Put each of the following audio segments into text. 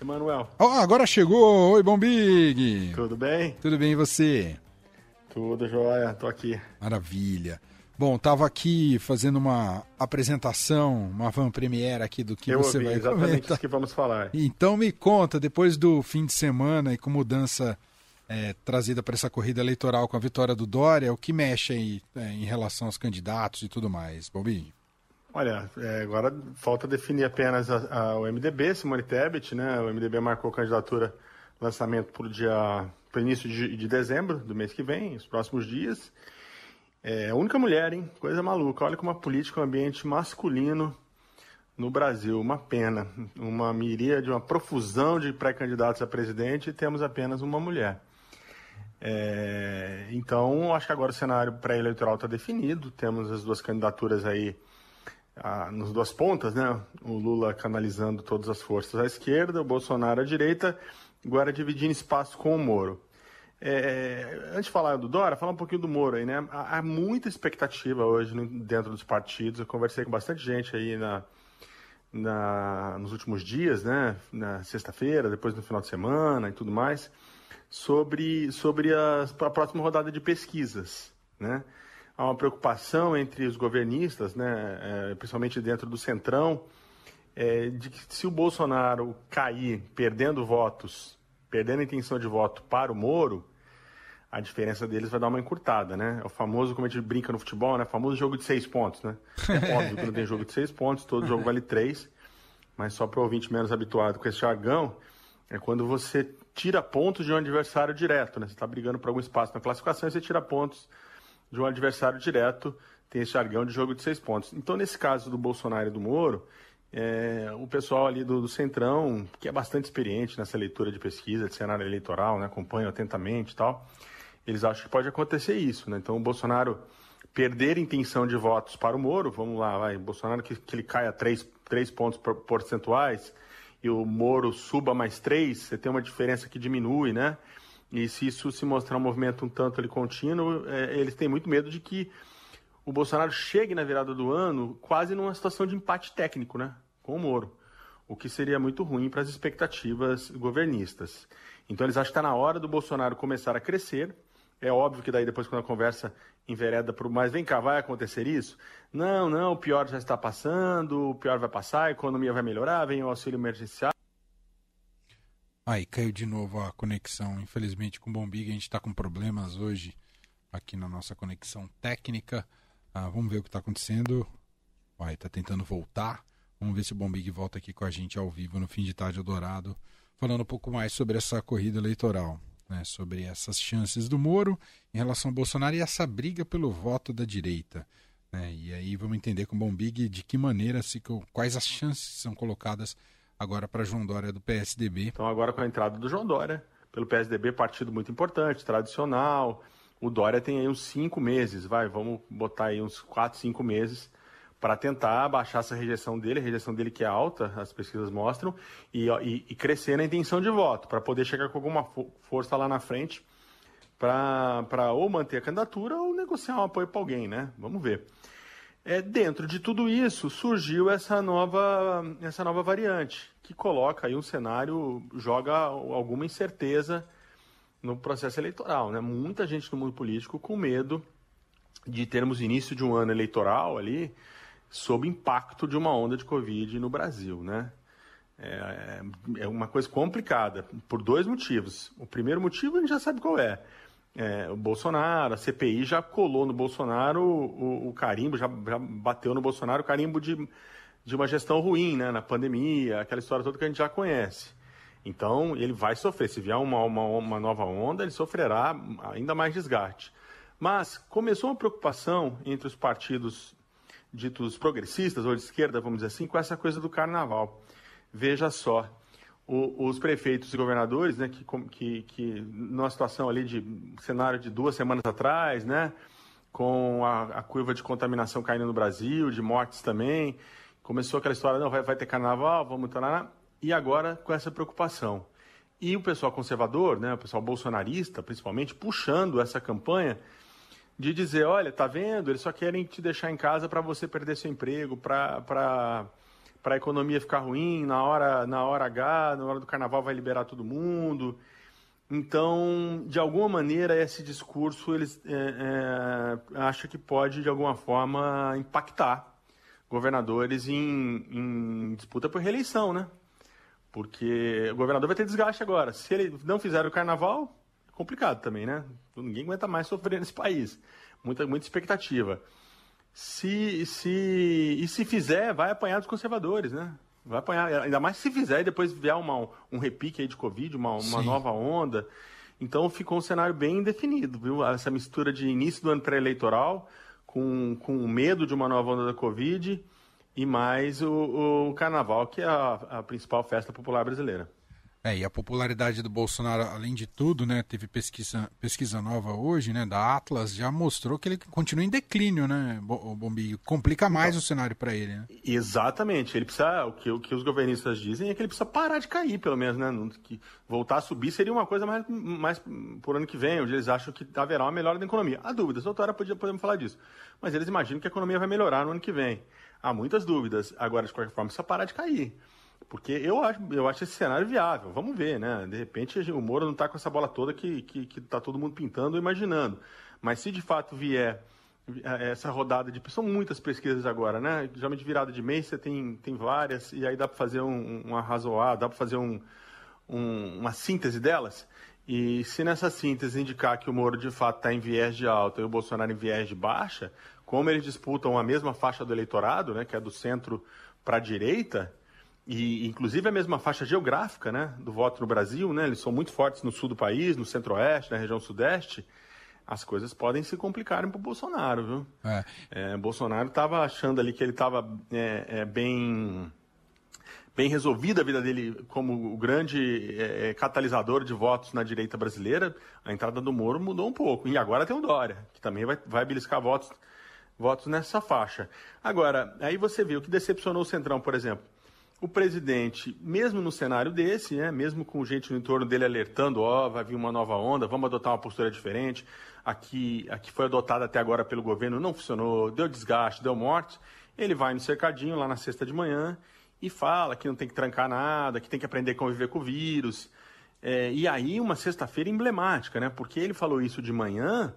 Emanuel. Oh, agora chegou! Oi, Bombig! Tudo bem? Tudo bem e você? Tudo jóia, tô aqui. Maravilha. Bom, estava aqui fazendo uma apresentação, uma van premiere aqui do que Eu você ouvi, vai exatamente comentar. isso que vamos falar. Então me conta, depois do fim de semana e com mudança é, trazida para essa corrida eleitoral com a vitória do Dória, o que mexe aí é, em relação aos candidatos e tudo mais, Bobinho? Olha, é, agora falta definir apenas a, a, o MDB, Simone Tebet, né? O MDB marcou candidatura, lançamento para o dia, para início de, de dezembro do mês que vem, os próximos dias. É a única mulher, hein? Coisa maluca. Olha como a política é um ambiente masculino no Brasil. Uma pena. Uma miríade, uma profusão de pré-candidatos a presidente e temos apenas uma mulher. É, então, acho que agora o cenário pré-eleitoral está definido. Temos as duas candidaturas aí ah, nas duas pontas, né? O Lula canalizando todas as forças à esquerda, o Bolsonaro à direita, agora dividindo espaço com o Moro. É, antes de falar do Dora, falar um pouquinho do Moro aí, né? Há, há muita expectativa hoje no, dentro dos partidos. Eu conversei com bastante gente aí na, na, nos últimos dias, né? Na sexta-feira, depois no final de semana e tudo mais, sobre, sobre a, a próxima rodada de pesquisas, né? Há uma preocupação entre os governistas, né? É, principalmente dentro do Centrão, é, de que se o Bolsonaro cair perdendo votos perdendo a intenção de voto para o Moro, a diferença deles vai dar uma encurtada, né? É o famoso, como a gente brinca no futebol, né? O famoso jogo de seis pontos, né? É óbvio que não tem jogo de seis pontos, todo jogo vale três, mas só para o ouvinte menos habituado com esse jargão, é quando você tira pontos de um adversário direto, né? Você está brigando por algum espaço na classificação e você tira pontos de um adversário direto, tem esse jargão de jogo de seis pontos. Então, nesse caso do Bolsonaro e do Moro, é, o pessoal ali do, do, Centrão, que é bastante experiente nessa leitura de pesquisa, de cenário eleitoral, né, acompanha atentamente e tal, eles acham que pode acontecer isso. Né? Então, o Bolsonaro perder intenção de votos para o Moro, vamos lá, vai, Bolsonaro que, que ele caia três, três pontos percentuais e o Moro suba mais três, você tem uma diferença que diminui, né? E se isso se mostrar um movimento um tanto ali contínuo, é, eles têm muito medo de que o Bolsonaro chegue na virada do ano quase numa situação de empate técnico, né? Com o Moro. O que seria muito ruim para as expectativas governistas. Então eles acham que está na hora do Bolsonaro começar a crescer. É óbvio que daí depois quando a conversa envereda para o mais vem cá, vai acontecer isso? Não, não, o pior já está passando, o pior vai passar, a economia vai melhorar, vem o auxílio emergencial. Aí caiu de novo a conexão, infelizmente com o Bombig a gente está com problemas hoje aqui na nossa conexão técnica. Ah, vamos ver o que está acontecendo. Vai, está tentando voltar. Vamos ver se o Bombig volta aqui com a gente ao vivo no fim de tarde Dourado, falando um pouco mais sobre essa corrida eleitoral, né, sobre essas chances do Moro em relação ao Bolsonaro e essa briga pelo voto da direita. Né, e aí vamos entender com o Bombig de que maneira, se, quais as chances são colocadas agora para João Dória do PSDB. Então agora com a entrada do João Dória, pelo PSDB, partido muito importante, tradicional, o Dória tem aí uns cinco meses, vai, vamos botar aí uns quatro, cinco meses para tentar baixar essa rejeição dele, a rejeição dele que é alta, as pesquisas mostram, e, e, e crescer na intenção de voto, para poder chegar com alguma força lá na frente para ou manter a candidatura ou negociar um apoio para alguém, né? Vamos ver. É, dentro de tudo isso surgiu essa nova, essa nova variante, que coloca aí um cenário, joga alguma incerteza no processo eleitoral. Né? Muita gente no mundo político com medo de termos início de um ano eleitoral ali sob impacto de uma onda de Covid no Brasil. Né? É, é uma coisa complicada por dois motivos. O primeiro motivo a gente já sabe qual é. É o Bolsonaro, a CPI já colou no Bolsonaro o, o, carimbo, já, já, bateu no Bolsonaro o carimbo de, de uma gestão ruim né? na pandemia, aquela história toda que a gente já conhece. Então, ele vai sofrer. Se vier uma, uma, uma nova onda, ele sofrerá ainda mais desgaste. Mas começou uma preocupação entre os partidos ditos progressistas ou de esquerda, vamos dizer assim, com essa coisa do carnaval. Veja só, o, os prefeitos e governadores, né, que, que, que numa situação ali de cenário de duas semanas atrás, né, com a, a curva de contaminação caindo no Brasil, de mortes também, começou aquela história, não, vai, vai ter carnaval, vamos... Tarar, e agora com essa preocupação. E o pessoal conservador, né, o pessoal bolsonarista, principalmente, puxando essa campanha de dizer, olha, tá vendo, eles só querem te deixar em casa para você perder seu emprego, para para a economia ficar ruim, na hora, na hora H, na hora do carnaval vai liberar todo mundo. Então, de alguma maneira, esse discurso eles é, é, acha que pode, de alguma forma, impactar governadores em, em, disputa por reeleição, né? Porque o governador vai ter desgaste agora. Se ele não fizer o carnaval, é complicado também, né? Ninguém aguenta mais sofrer nesse país. Muita, muita expectativa. Se, se, e se fizer, vai apanhar dos conservadores, né? Vai apanhar, ainda mais se fizer e depois vier uma, um repique aí de Covid, uma, uma nova onda. Então ficou um cenário bem definido, viu? Essa mistura de início do ano pré-eleitoral com, com medo de uma nova onda da Covid e mais o, o Carnaval, que é a, a principal festa popular brasileira. É, e a popularidade do Bolsonaro, além de tudo, né, teve pesquisa, pesquisa nova hoje, né, da Atlas, já mostrou que ele continua em declínio, né, o? Complica mais então, o cenário para ele, né? Exatamente. Ele precisa, o que, o que os governistas dizem é que ele precisa parar de cair, pelo menos, né? Que voltar a subir seria uma coisa mais, mais por ano que vem, onde eles acham que haverá uma melhora da economia. Há dúvidas, doutora, podemos falar disso. Mas eles imaginam que a economia vai melhorar no ano que vem. Há muitas dúvidas. Agora, de qualquer forma, precisa parar de cair. Porque eu acho, eu acho esse cenário viável. Vamos ver, né? De repente o Moro não está com essa bola toda que, que, que tá todo mundo pintando ou imaginando. Mas se de fato vier é, essa rodada de. São muitas pesquisas agora, né? Geralmente virada de mês você tem, tem várias, e aí dá para fazer um, um dá para fazer um, um, uma síntese delas. E se nessa síntese indicar que o Moro de fato está em viés de alta e o Bolsonaro em viés de baixa, como eles disputam a mesma faixa do eleitorado, né, que é do centro para a direita, e inclusive a mesma faixa geográfica né, do voto no Brasil, né, eles são muito fortes no sul do país, no centro-oeste, na região sudeste, as coisas podem se complicarem para o Bolsonaro, viu? É. É, Bolsonaro estava achando ali que ele estava é, é, bem bem resolvida a vida dele como o grande é, é, catalisador de votos na direita brasileira, a entrada do Moro mudou um pouco. E agora tem o Dória, que também vai, vai beliscar votos, votos nessa faixa. Agora, aí você viu que decepcionou o Centrão, por exemplo o presidente, mesmo no cenário desse, né, mesmo com gente no entorno dele alertando, ó, oh, vai vir uma nova onda, vamos adotar uma postura diferente, aqui, aqui foi adotada até agora pelo governo, não funcionou, deu desgaste, deu morte, ele vai no cercadinho lá na sexta de manhã e fala que não tem que trancar nada, que tem que aprender a conviver com o vírus. É, e aí uma sexta-feira emblemática, né? Porque ele falou isso de manhã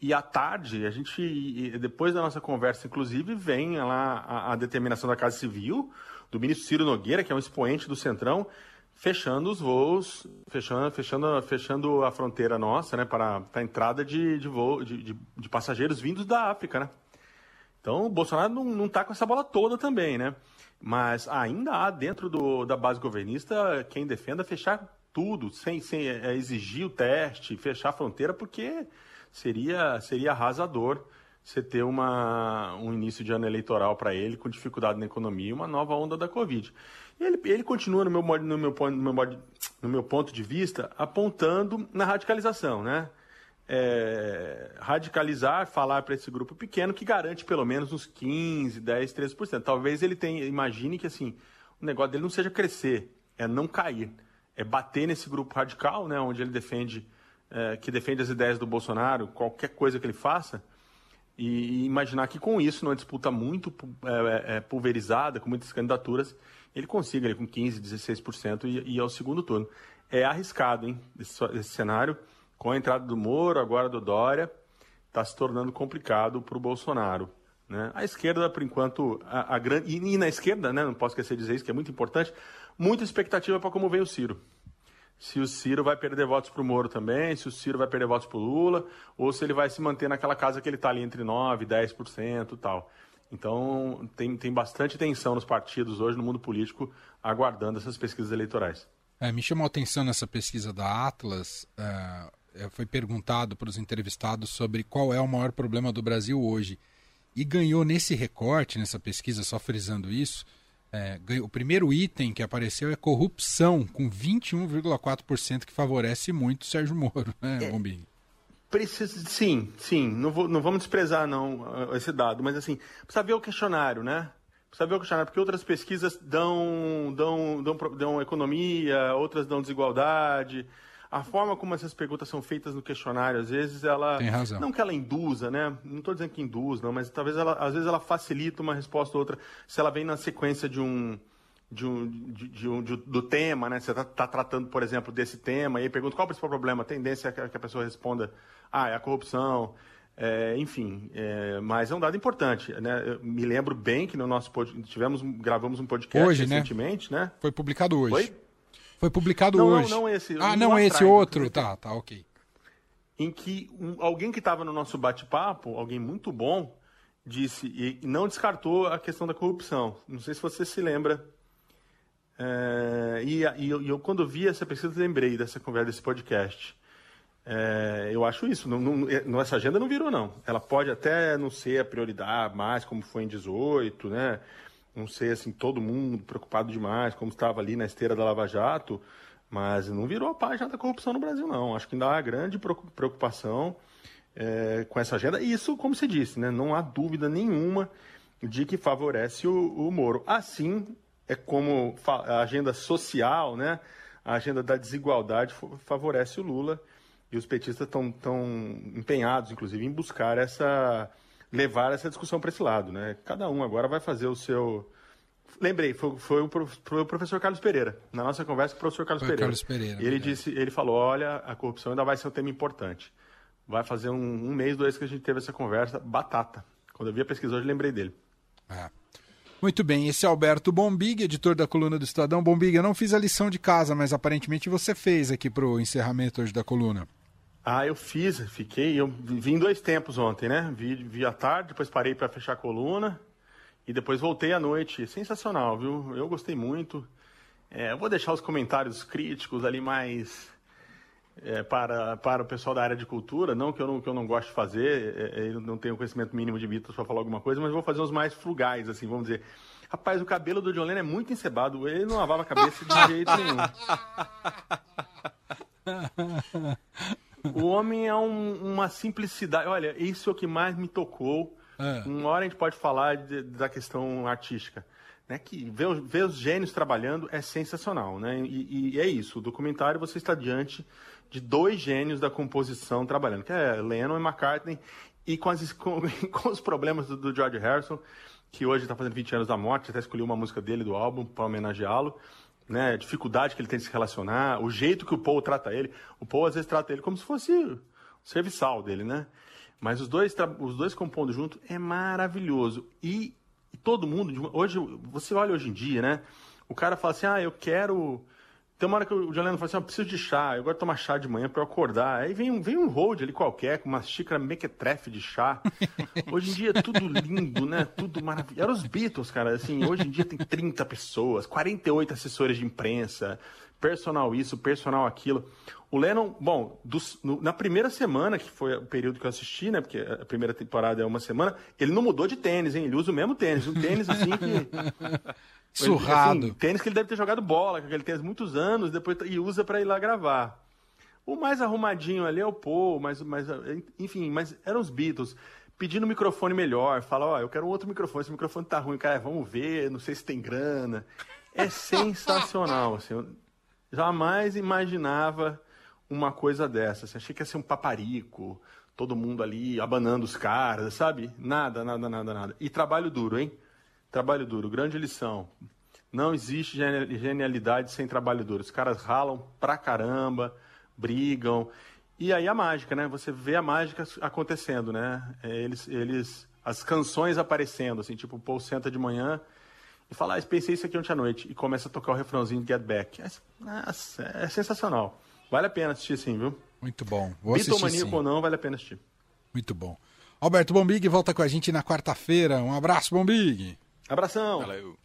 e à tarde, a gente, depois da nossa conversa, inclusive, vem lá a, a determinação da Casa Civil, do ministro Ciro Nogueira, que é um expoente do Centrão, fechando os voos, fechando, fechando, fechando a fronteira nossa, né, para, a entrada de, de, voo, de, de, de, passageiros vindos da África, né? Então, o Bolsonaro não, não tá com essa bola toda também, né? Mas ainda há dentro do, da base governista quem defenda fechar tudo, sem, sem é, exigir o teste, fechar a fronteira, porque seria, seria arrasador você ter uma, um início de ano eleitoral para ele, com dificuldade na economia e uma nova onda da Covid. E ele, ele continua, no meu, no, meu, no, meu, no meu ponto de vista, apontando na radicalização, né? É, radicalizar, falar para esse grupo pequeno que garante pelo menos uns 15, 10, 13%. Talvez ele tenha, imagine que assim, o negócio dele não seja crescer, é não cair, é bater nesse grupo radical, né, onde ele defende, é, que defende as ideias do Bolsonaro, qualquer coisa que ele faça, e, imaginar que com isso, numa disputa muito é, é, é, pulverizada, com muitas candidaturas, ele consiga ali, com 15%, 16% e ir ao segundo turno. É arriscado, hein, esse, esse cenário. Com a entrada do Moro, agora do Dória, está se tornando complicado para o Bolsonaro. Né? A esquerda, por enquanto, a, a grande. E, e, na esquerda, né, não posso esquecer de dizer isso, que é muito importante, muita expectativa para como vem o Ciro se o Ciro vai perder votos para o Moro também, se o Ciro vai perder votos para o Lula, ou se ele vai se manter naquela casa que ele está ali entre 9% e 10% e tal. Então, tem, tem bastante tensão nos partidos hoje, no mundo político, aguardando essas pesquisas eleitorais. É, me chamou a atenção nessa pesquisa da Atlas, é, foi perguntado para os entrevistados sobre qual é o maior problema do Brasil hoje. E ganhou nesse recorte, nessa pesquisa, só frisando isso, é, o primeiro item que apareceu é corrupção, com 21,4%, que favorece muito o Sérgio Moro, né, é, Bombinho? Precisa, sim, sim. Não, vou, não vamos desprezar não esse dado, mas assim, precisa ver o questionário, né? Precisa ver o questionário, porque outras pesquisas dão, dão, dão, dão economia, outras dão desigualdade. A forma como essas perguntas são feitas no questionário, às vezes ela. Tem razão. Não que ela induza, né? Não estou dizendo que induz, não, mas talvez ela, às vezes ela facilita uma resposta ou outra se ela vem na sequência de um. De um, de, de um de, do tema, né? Você está tá tratando, por exemplo, desse tema, e pergunta qual é o principal problema. A tendência é que a pessoa responda, ah, é a corrupção, é, enfim, é, mas é um dado importante, né? Eu me lembro bem que no nosso tivemos gravamos um podcast hoje, né? recentemente, né? né? Foi publicado hoje. Foi? Foi publicado não, hoje. Não, não esse. Ah, não esse atrás, outro. Tá, tá, ok. Em que um, alguém que estava no nosso bate-papo, alguém muito bom, disse e não descartou a questão da corrupção. Não sei se você se lembra. É, e, e eu, eu, quando vi essa pesquisa, lembrei dessa conversa, desse podcast. É, eu acho isso. Não, não, essa agenda não virou, não. Ela pode até não ser a prioridade mais, como foi em 18, né? Não ser assim, todo mundo preocupado demais, como estava ali na esteira da Lava Jato, mas não virou a página da corrupção no Brasil, não. Acho que ainda há grande preocupação é, com essa agenda. E isso, como você disse, né? Não há dúvida nenhuma de que favorece o, o Moro. Assim é como a agenda social, né? A agenda da desigualdade favorece o Lula e os petistas estão tão empenhados, inclusive, em buscar essa. Levar essa discussão para esse lado. Né? Cada um agora vai fazer o seu. Lembrei, foi, foi, o, foi o professor Carlos Pereira. Na nossa conversa com o professor Carlos foi Pereira. Carlos Pereira. Ele, disse, ele falou: olha, a corrupção ainda vai ser um tema importante. Vai fazer um, um mês, dois que a gente teve essa conversa, batata. Quando eu vi a pesquisa hoje, lembrei dele. É. Muito bem, esse é Alberto Bombig, editor da coluna do Estadão. Bombig, eu não fiz a lição de casa, mas aparentemente você fez aqui para o encerramento hoje da coluna. Ah, eu fiz, fiquei. Eu vim dois tempos ontem, né? Vi, vi à tarde, depois parei para fechar a coluna e depois voltei à noite. Sensacional, viu? Eu gostei muito. É, eu vou deixar os comentários críticos ali mais é, para, para o pessoal da área de cultura. Não que eu não, que eu não gosto de fazer, é, é eu não tenho conhecimento mínimo de Beatles para falar alguma coisa, mas vou fazer uns mais frugais, assim, vamos dizer. Rapaz, o cabelo do John Lennon é muito encebado. Ele não lavava a cabeça de jeito nenhum. O homem é um, uma simplicidade. Olha, isso é o que mais me tocou. É. Uma hora a gente pode falar de, da questão artística. Né, que ver, ver, os gênios trabalhando é sensacional. Né? E, e, é isso, o documentário você está diante de dois gênios da composição trabalhando, que é Lennon e McCartney, e com, as, com, com os problemas do, do, George Harrison, que hoje está fazendo 20 anos da morte, até escolhi uma música dele do álbum para homenageá-lo né, a dificuldade que ele tem de se relacionar, o jeito que o Paul trata ele. O Paul às vezes trata ele como se fosse o serviçal dele, né? Mas os dois, os dois compondo junto é maravilhoso. E, e todo mundo, hoje, você olha hoje em dia, né? O cara fala assim: ah, eu quero tem uma hora que o John Lennon fala assim, eu preciso de chá, eu gosto de tomar chá de manhã para eu acordar. Aí vem, vem um hold ali qualquer, com uma xícara mequetrefe de chá. Hoje em dia é tudo lindo, né? Tudo maravilhoso. Eram os Beatles, cara, assim, hoje em dia tem 30 pessoas, 48 assessores de imprensa, personal isso, personal aquilo. O Lennon, bom, dos, no, na primeira semana, que foi o período que eu assisti, né? Porque a primeira temporada é uma semana, ele não mudou de tênis, hein? Ele usa o mesmo tênis, um tênis assim que. Surrado. Assim, tênis que ele deve ter jogado bola, que ele tem muitos anos, depois e usa para ir lá gravar. O mais arrumadinho ali é o Paul, mas, mas, enfim, mas eram os Beatles pedindo um microfone melhor, fala, ó, oh, eu quero um outro microfone, esse microfone tá ruim, cara, vamos ver, não sei se tem grana. É sensacional, assim, eu jamais imaginava uma coisa dessa, assim, achei que ia ser um paparico, todo mundo ali abanando os caras, sabe? Nada, nada, nada, nada. E trabalho duro, hein? Trabalho duro, grande lição. Não existe genialidade sem trabalho duro. Os caras ralam pra caramba, brigam. E aí a mágica, né? Você vê a mágica acontecendo, né? É, eles, eles, as canções aparecendo, assim, tipo, o Paul senta de manhã e fala, ah, pensei isso aqui ontem à noite. E começa a tocar o refrãozinho de Get Back. É, nossa, é sensacional. Vale a pena assistir sim, viu? Muito bom. Vou assistir sim. ou não, vale a pena assistir. Muito bom. Alberto Bombig volta com a gente na quarta-feira. Um abraço, Bombig. Abração. Valeu.